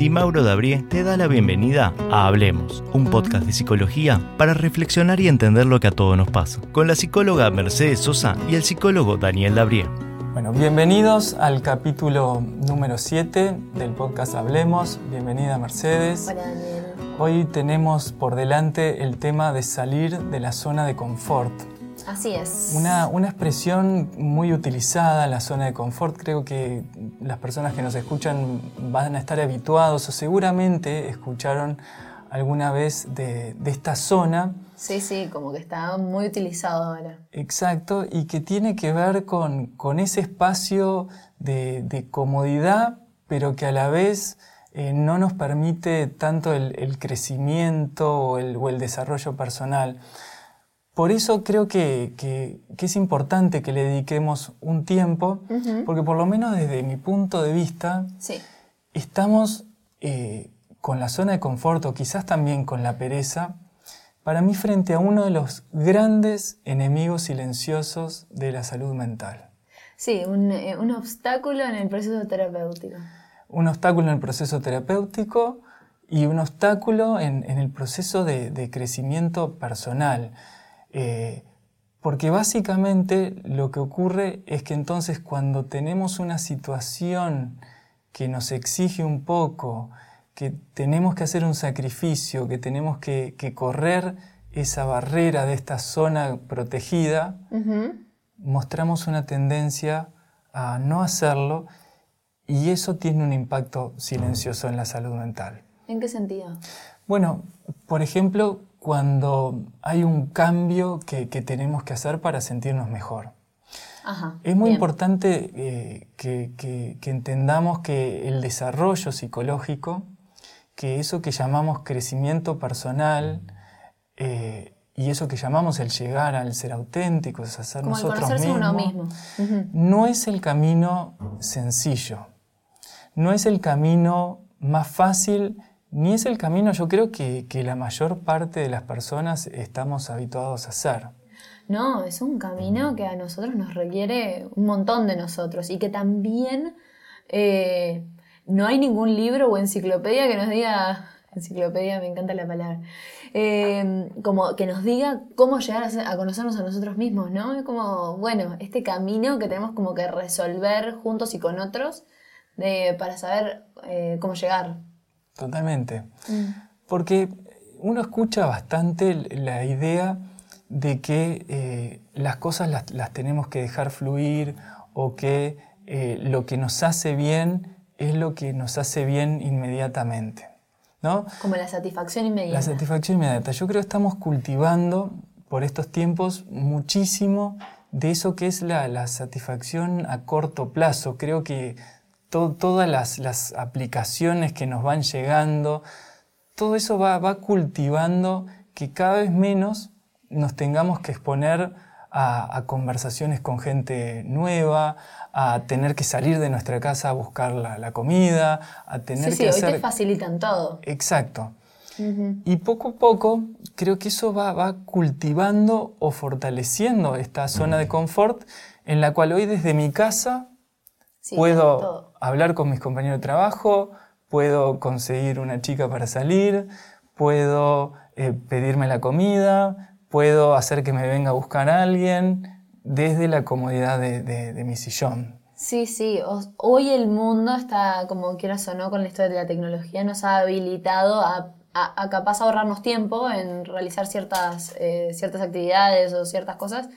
Di Mauro Dabrie te da la bienvenida a Hablemos, un podcast de psicología para reflexionar y entender lo que a todos nos pasa, con la psicóloga Mercedes Sosa y el psicólogo Daniel Dabrie. Bueno, bienvenidos al capítulo número 7 del podcast Hablemos. Bienvenida Mercedes. Hola Daniel. Hoy tenemos por delante el tema de salir de la zona de confort. Así es. Una, una, expresión muy utilizada, la zona de confort. Creo que las personas que nos escuchan van a estar habituados o seguramente escucharon alguna vez de, de esta zona. Sí, sí, como que está muy utilizado ahora. Exacto, y que tiene que ver con, con ese espacio de, de, comodidad, pero que a la vez eh, no nos permite tanto el, el crecimiento o el, o el desarrollo personal. Por eso creo que, que, que, es importante que le dediquemos un tiempo, uh -huh. porque por lo menos desde mi punto de vista, sí. estamos eh, con la zona de confort o quizás también con la pereza, para mí frente a uno de los grandes enemigos silenciosos de la salud mental. Sí, un, eh, un obstáculo en el proceso terapéutico. Un obstáculo en el proceso terapéutico y un obstáculo en, en el proceso de, de crecimiento personal. Eh, porque básicamente lo que ocurre es que entonces cuando tenemos una situación que nos exige un poco, que tenemos que hacer un sacrificio, que tenemos que, que correr esa barrera de esta zona protegida, uh -huh. mostramos una tendencia a no hacerlo y eso tiene un impacto silencioso en la salud mental. ¿En qué sentido? Bueno, por ejemplo, cuando hay un cambio que, que tenemos que hacer para sentirnos mejor. Ajá, es muy bien. importante eh, que, que, que, entendamos que el desarrollo psicológico, que eso que llamamos crecimiento personal eh, y eso que llamamos el llegar al ser auténticos, a ser Como nosotros mismos, uno mismo. Uh -huh. no es el camino sencillo, no es el camino más fácil ni es el camino, yo creo que, que, la mayor parte de las personas estamos habituados a hacer. No, es un camino que a nosotros nos requiere un montón de nosotros y que también eh, no hay ningún libro o enciclopedia que nos diga, enciclopedia me encanta la palabra, eh, como que nos diga cómo llegar a, conocernos a nosotros mismos, ¿no? Es como, bueno, este camino que tenemos como que resolver juntos y con otros para saber eh, cómo llegar. Totalmente. Mm. Porque uno escucha bastante la idea de que eh, las cosas las, las, tenemos que dejar fluir o que eh, lo que nos hace bien es lo que nos hace bien inmediatamente. ¿no? Como la satisfacción inmediata. La satisfacción inmediata. Yo creo que estamos cultivando por estos tiempos muchísimo de eso que es la, la satisfacción a corto plazo. Creo que to, todas las, las, aplicaciones que nos van llegando, todo eso va, va, cultivando que cada vez menos nos tengamos que exponer a, a, conversaciones con gente nueva, a tener que salir de nuestra casa a buscar la, la comida, a tener sí, que sí, hacer... hoy te facilitan todo. Exacto. Uh -huh. Y poco a poco creo que eso va, va cultivando o fortaleciendo esta zona de confort en la cual hoy desde mi casa Sí, puedo todo. hablar con mis compañeros de trabajo, puedo conseguir una chica para salir, puedo eh, pedirme la comida, puedo hacer que me venga a buscar a alguien desde la comodidad de, de, de mi sillón. Sí, sí, hoy el mundo está, como quieras o no, con la historia de la tecnología, nos ha habilitado a, a, a capaz ahorrarnos tiempo en realizar ciertas, eh, ciertas actividades o ciertas cosas,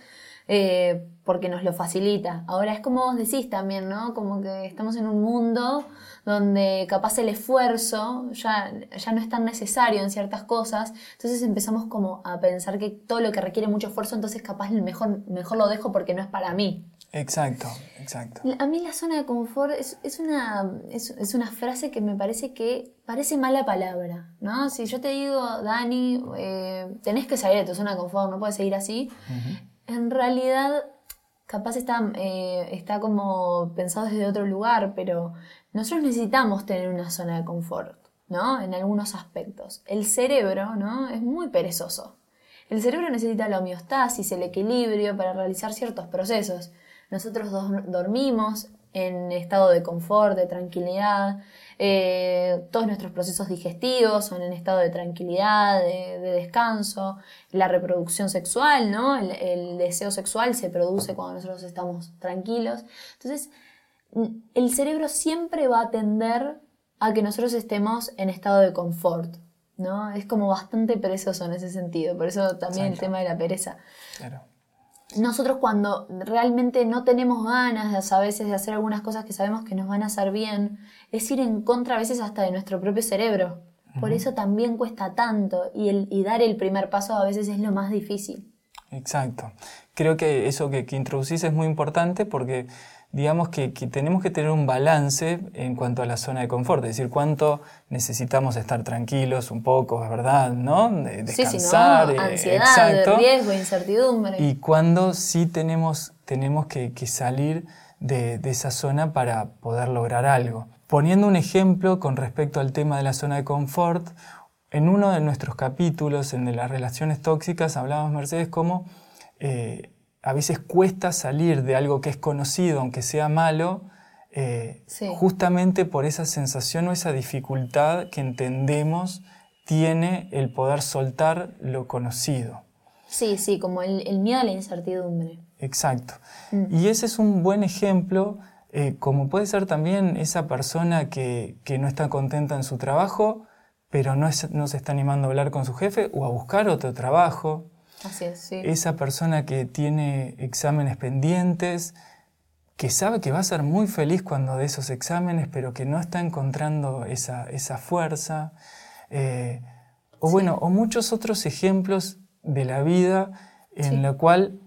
eh, porque nos lo facilita. Ahora es como vos decís también, ¿no? Como que estamos en un mundo donde capaz el esfuerzo ya, ya no es tan necesario en ciertas cosas, entonces empezamos como a pensar que todo lo que requiere mucho esfuerzo, entonces capaz mejor, mejor lo dejo porque no es para mí. Exacto, exacto. A mí la zona de confort es, es, una, es, es, una frase que me parece que parece mala palabra, ¿no? Si yo te digo, Dani, eh, tenés que salir de tu zona de confort, no puedes seguir así, uh -huh en realidad capaz está, eh, está como pensado desde otro lugar, pero nosotros necesitamos tener una zona de confort, ¿no? En algunos aspectos. El cerebro, ¿no? Es muy perezoso. El cerebro necesita la homeostasis, el equilibrio para realizar ciertos procesos. Nosotros dormimos en estado de confort, de tranquilidad. Eh, todos nuestros procesos digestivos son en estado de tranquilidad, de, descanso. La reproducción sexual, ¿no? El, deseo sexual se produce cuando nosotros estamos tranquilos. Entonces, el cerebro siempre va a tender a que nosotros estemos en estado de confort. ¿no? Es como bastante perezoso en ese sentido, por eso también el tema de la pereza. Claro nosotros cuando realmente no tenemos ganas a veces de hacer algunas cosas que sabemos que nos van a hacer bien, es ir en contra a veces hasta de nuestro propio cerebro. Por eso también cuesta tanto y, el, y dar el primer paso a veces es lo más difícil. Exacto. Creo que eso que, que introducís es muy importante porque digamos que, tenemos que tener un balance en cuanto a la zona de confort, es decir, cuánto necesitamos estar tranquilos un poco, es verdad, ¿no? descansar. Sí, sí, no, ansiedad, riesgo, incertidumbre. Y cuándo sí tenemos, tenemos que, salir de, esa zona para poder lograr algo. Poniendo un ejemplo con respecto al tema de la zona de confort, en uno de nuestros capítulos, en de las relaciones tóxicas, hablábamos, Mercedes, cómo eh, a veces cuesta salir de algo que es conocido, aunque sea malo, eh, justamente por esa sensación o esa dificultad que entendemos tiene el poder soltar lo conocido. Sí, sí, como el, miedo a la incertidumbre. Exacto. Mm. Y ese es un buen ejemplo, eh, como puede ser también esa persona que, no está contenta en su trabajo, pero no, no se está animando a hablar con su jefe o a buscar otro trabajo. Esa persona que tiene exámenes pendientes, que sabe que va a ser muy feliz cuando de esos exámenes, pero que no está encontrando esa, fuerza. Eh, o bueno, o muchos otros ejemplos de la vida en la cual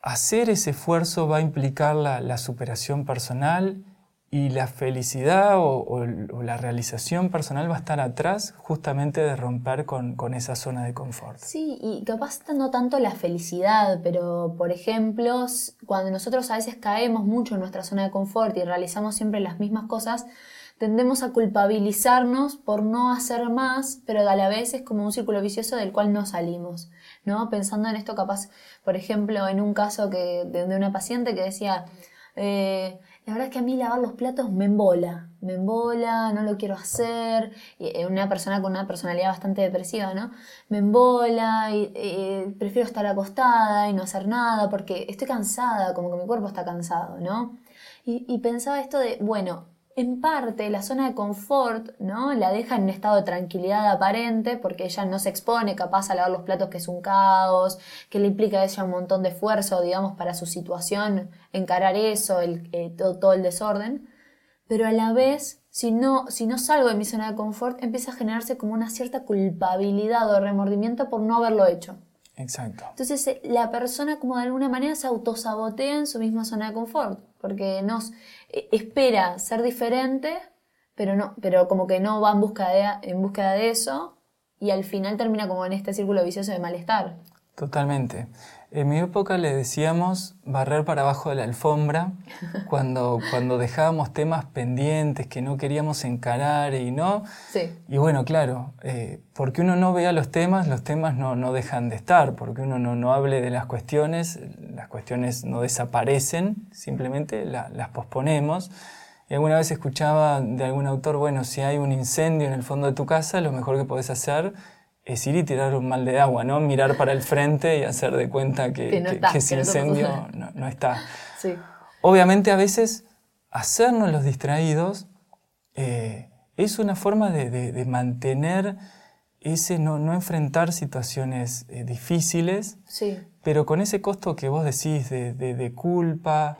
hacer ese esfuerzo va a implicar la superación personal y la felicidad o, la realización personal va a estar atrás justamente de romper con, esa zona de confort. Sí, y capaz no tanto la felicidad, pero por ejemplo, cuando nosotros a veces caemos mucho en nuestra zona de confort y realizamos siempre las mismas cosas, tendemos a culpabilizarnos por no hacer más, pero a la vez es como un círculo vicioso del cual no salimos, ¿no? Pensando en esto capaz, por ejemplo, en un caso que, de, una paciente que decía... Eh, la verdad es que a mí lavar los platos me embola, me embola, no lo quiero hacer. Eh, una persona con una personalidad bastante depresiva, ¿no? Me embola y prefiero estar acostada y no hacer nada porque estoy cansada, como que mi cuerpo está cansado, ¿no? y pensaba esto de, bueno, en parte la zona de confort, ¿no? La deja en un estado de tranquilidad aparente porque ella no se expone capaz a lavar los platos que es un caos, que le implica a ella un montón de esfuerzo, digamos, para su situación, encarar eso, el, eh, todo, el desorden. Pero a la vez, si no, si no salgo de mi zona de confort, empieza a generarse como una cierta culpabilidad o remordimiento por no haberlo hecho. Exacto. Entonces eh, la persona como de alguna manera se autosabotea en su misma zona de confort, porque nos eh, espera ser diferente, pero, no, pero como que no va en de, en búsqueda de eso y al final termina como en este círculo vicioso de malestar. Totalmente. En mi época le decíamos barrer para abajo de la alfombra cuando, cuando dejábamos temas pendientes que no queríamos encarar y no. Sí. Y bueno, claro, eh, porque uno no vea los temas, los temas no, no dejan de estar, porque uno no, no, hable de las cuestiones, las cuestiones no desaparecen, simplemente las posponemos. Y alguna vez escuchaba de algún autor, bueno, si hay un incendio en el fondo de tu casa, lo mejor que podés hacer es ir y tirar un mal de agua, ¿no? Mirar para el frente y hacer de cuenta que, ese incendio no, está. Obviamente a veces hacernos los distraídos eh, es una forma de, mantener ese, no, enfrentar situaciones eh, difíciles, pero con ese costo que vos decís de, culpa,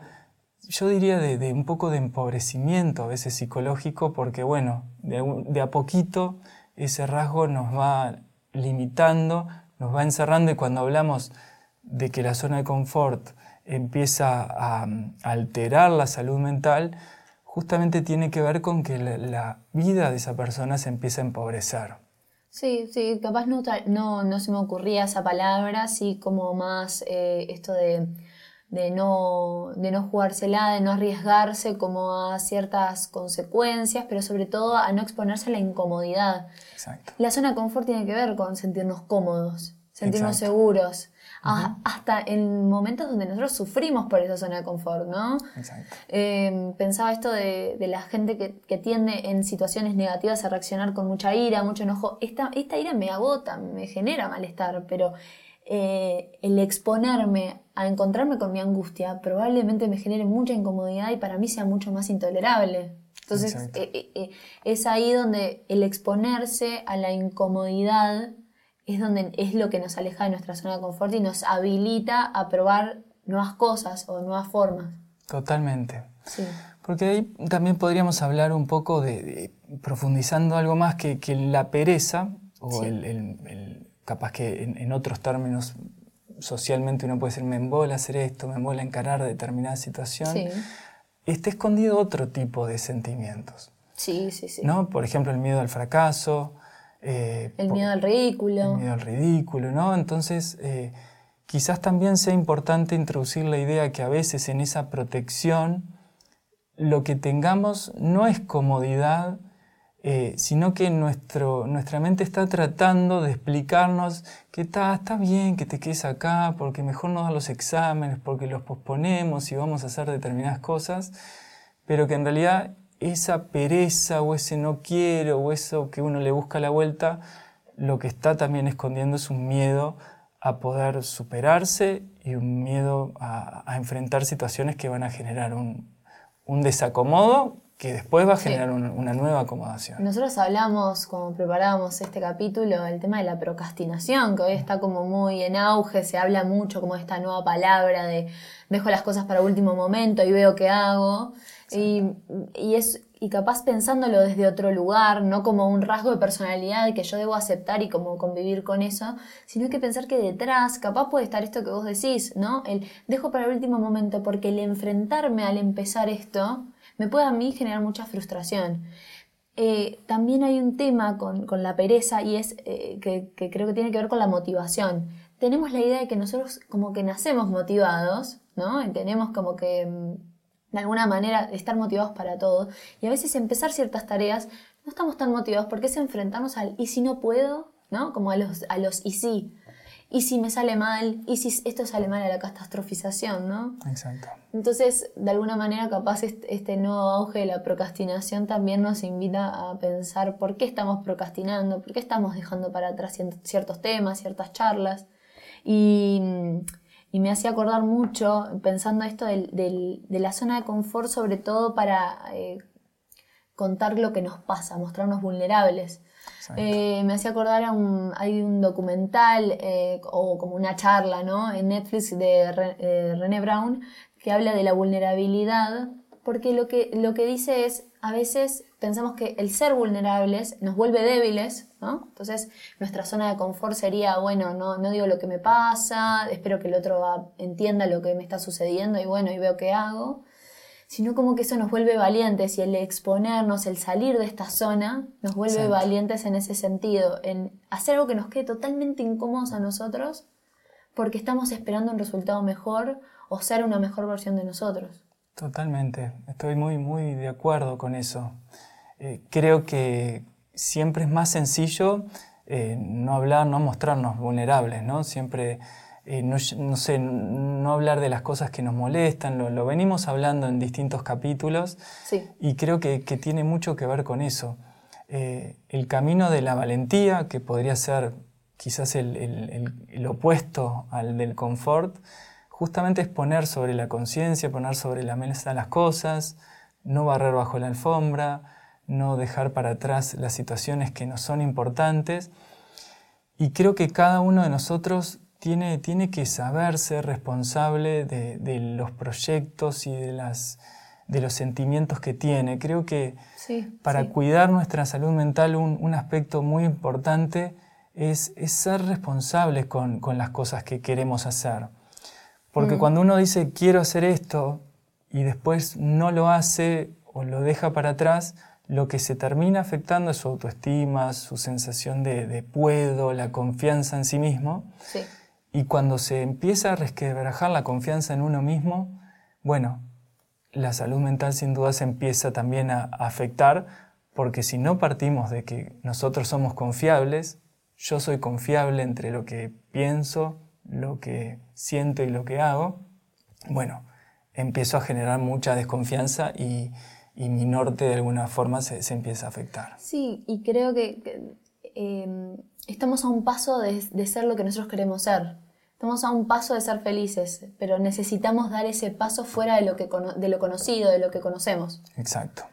yo diría de, un poco de empobrecimiento a veces psicológico, porque bueno, de, a poquito ese rasgo nos va limitando, nos va encerrando y cuando hablamos de que la zona de confort empieza a, alterar la salud mental, justamente tiene que ver con que la, vida de esa persona se empieza a empobrecer. Sí, sí, capaz no, no, se me ocurría esa palabra, sí como más eh, esto de de no, de no jugársela, de no arriesgarse como a ciertas consecuencias, pero sobre todo a no exponerse a la incomodidad. La zona de confort tiene que ver con sentirnos cómodos. sentirnos seguros. Hasta en momentos donde nosotros sufrimos por esa zona de confort, ¿no? Exacto. Eh, pensaba esto de, la gente que, tiende en situaciones negativas a reaccionar con mucha ira, mucho enojo. Esta, esta ira me agota, me genera malestar, pero eh, el exponerme a encontrarme con mi angustia probablemente me genere mucha incomodidad y para mí sea mucho más intolerable. Entonces eh, es ahí donde el exponerse a la incomodidad es donde es lo que nos aleja de nuestra zona de confort y nos habilita a probar nuevas cosas o nuevas formas. Totalmente. Sí. Porque ahí también podríamos hablar un poco de, profundizando algo más que, la pereza, o el, capaz que en, otros términos socialmente uno puede decir me embola hacer esto, me embola encarar determinada situación, sí. está escondido otro tipo de sentimientos. Sí, sí, sí. ¿no? Por ejemplo, el miedo al fracaso, eh, el miedo al ridículo. El miedo al ridículo, ¿no? Entonces, eh, quizás también sea importante introducir la idea que a veces en esa protección lo que tengamos no es comodidad, eh, sino que nuestro, nuestra mente está tratando de explicarnos que está, está bien que te quedes acá, porque mejor no dar los exámenes, porque los posponemos y vamos a hacer determinadas cosas, pero que en realidad esa pereza o ese no quiero o eso que uno le busca la vuelta, lo que está también escondiendo es un miedo a poder superarse y un miedo a, enfrentar situaciones que van a generar un, desacomodo que después va a generar una nueva acomodación. Nosotros hablamos, cuando preparábamos este capítulo, el tema de la procrastinación, que hoy está como muy en auge, se habla mucho como esta nueva palabra de dejo las cosas para último momento y veo qué hago. Y, es, y capaz pensándolo desde otro lugar, no como un rasgo de personalidad que yo debo aceptar y como convivir con eso, sino que pensar que detrás capaz puede estar esto que vos decís, ¿no? El dejo para el último momento porque el enfrentarme al empezar esto me puede a mí generar mucha frustración. Eh, también hay un tema con, la pereza y es eh, que, creo que tiene que ver con la motivación. Tenemos la idea de que nosotros como que nacemos motivados, ¿no? Tenemos como que mm, de alguna manera estar motivados para todo. Y a veces empezar ciertas tareas no estamos tan motivados porque es enfrentarnos al y si no puedo, ¿no? Como a los, a los y si. Y si me sale mal, y si esto sale mal a la catastrofización, ¿no? Exacto. Entonces, de alguna manera, capaz este nuevo auge de la procrastinación también nos invita a pensar por qué estamos procrastinando, por qué estamos dejando para atrás ciertos temas, ciertas charlas. Y y me hacía acordar mucho, pensando esto de la zona de confort, sobre todo para eh, contar lo que nos pasa, mostrarnos vulnerables. Eh, me hacía acordar a un, hay un documental eh, o como una charla ¿no? en Netflix de René Brown que habla de la vulnerabilidad, porque lo que, lo que dice es, a veces pensamos que el ser vulnerables nos vuelve débiles, ¿no? Entonces nuestra zona de confort sería, bueno, no, no digo lo que me pasa, espero que el otro entienda lo que me está sucediendo y bueno, y veo qué hago, sino como que eso nos vuelve valientes y el exponernos, el salir de esta zona, nos vuelve valientes en ese sentido, en hacer algo que nos quede totalmente incómodos a nosotros porque estamos esperando un resultado mejor o ser una mejor versión de nosotros. Totalmente, estoy muy, muy de acuerdo con eso. Eh, creo que siempre es más sencillo eh, no hablar, no mostrarnos vulnerables, ¿no? Siempre, eh, no, sé, no hablar de las cosas que nos molestan, lo, venimos hablando en distintos capítulos y creo que, tiene mucho que ver con eso. el camino de la valentía, que podría ser quizás el opuesto al del confort, justamente es poner sobre la conciencia, poner sobre la mesa las cosas, no barrer bajo la alfombra, no dejar para atrás las situaciones que no son importantes. Y creo que cada uno de nosotros tiene, tiene que saber ser responsable de, los proyectos y de, las, de los sentimientos que tiene. Creo que para cuidar nuestra salud mental un, aspecto muy importante es, ser responsables con, con las cosas que queremos hacer. Porque mm. cuando uno dice quiero hacer esto y después no lo hace o lo deja para atrás, lo que se termina afectando es su autoestima, su sensación de, puedo, la confianza en sí mismo. Y cuando se empieza a resquebrajar la confianza en uno mismo, bueno, la salud mental sin duda se empieza también a afectar, porque si no partimos de que nosotros somos confiables, yo soy confiable entre lo que pienso, lo que siento y lo que hago, bueno, empiezo a generar mucha desconfianza y, mi norte de alguna forma se, empieza a afectar. Sí, y creo que, em, estamos a un paso de, ser lo que nosotros queremos ser. Estamos a un paso de ser felices, pero necesitamos dar ese paso fuera de lo, que, de lo conocido, de lo que conocemos. Exacto.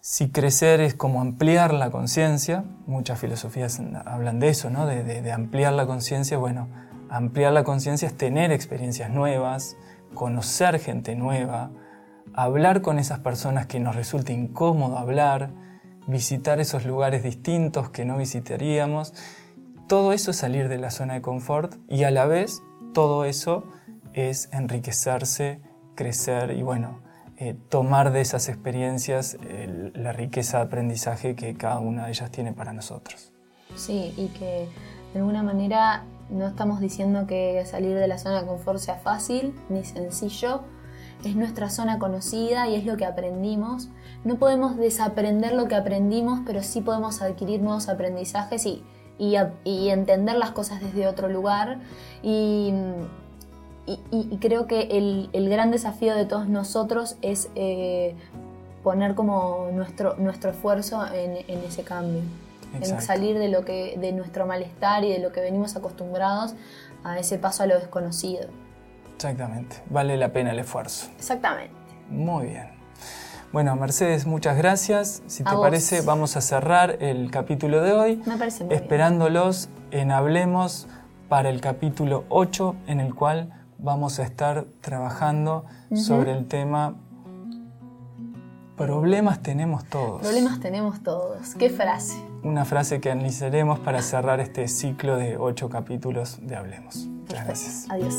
Si crecer es como ampliar la conciencia, muchas filosofías hablan de eso, ¿no? de, ampliar la conciencia. Bueno, ampliar la conciencia es tener experiencias nuevas, conocer gente nueva, hablar con esas personas que nos resulta incómodo hablar, visitar esos lugares distintos que no visitaríamos. Todo eso es salir de la zona de confort y a la vez todo eso es enriquecerse, crecer y bueno, eh, tomar de esas experiencias la riqueza de aprendizaje que cada una de ellas tiene para nosotros. Sí, y que de alguna manera no estamos diciendo que salir de la zona de confort sea fácil ni sencillo, es nuestra zona conocida y es lo que aprendimos. No podemos desaprender lo que aprendimos, pero sí podemos adquirir nuevos aprendizajes y, y entender las cosas desde otro lugar. Y, y, creo que el, el, gran desafío de todos nosotros es eh, poner como nuestro, nuestro esfuerzo en, en ese cambio, en salir de, lo que, de nuestro malestar y de lo que venimos acostumbrados a ese paso a lo desconocido. Exactamente, vale la pena el esfuerzo. Exactamente. Muy bien. Bueno, Mercedes, muchas gracias. Si te parece, vamos a cerrar el capítulo de hoy. Me parece muy Esperándolos en Hablemos para el capítulo 8, en el cual vamos a estar trabajando sobre el tema Problemas tenemos todos. Problemas tenemos todos. ¿Qué frase? Una frase que analizaremos para cerrar este ciclo de ocho capítulos de Hablemos. Muchas gracias. Adiós.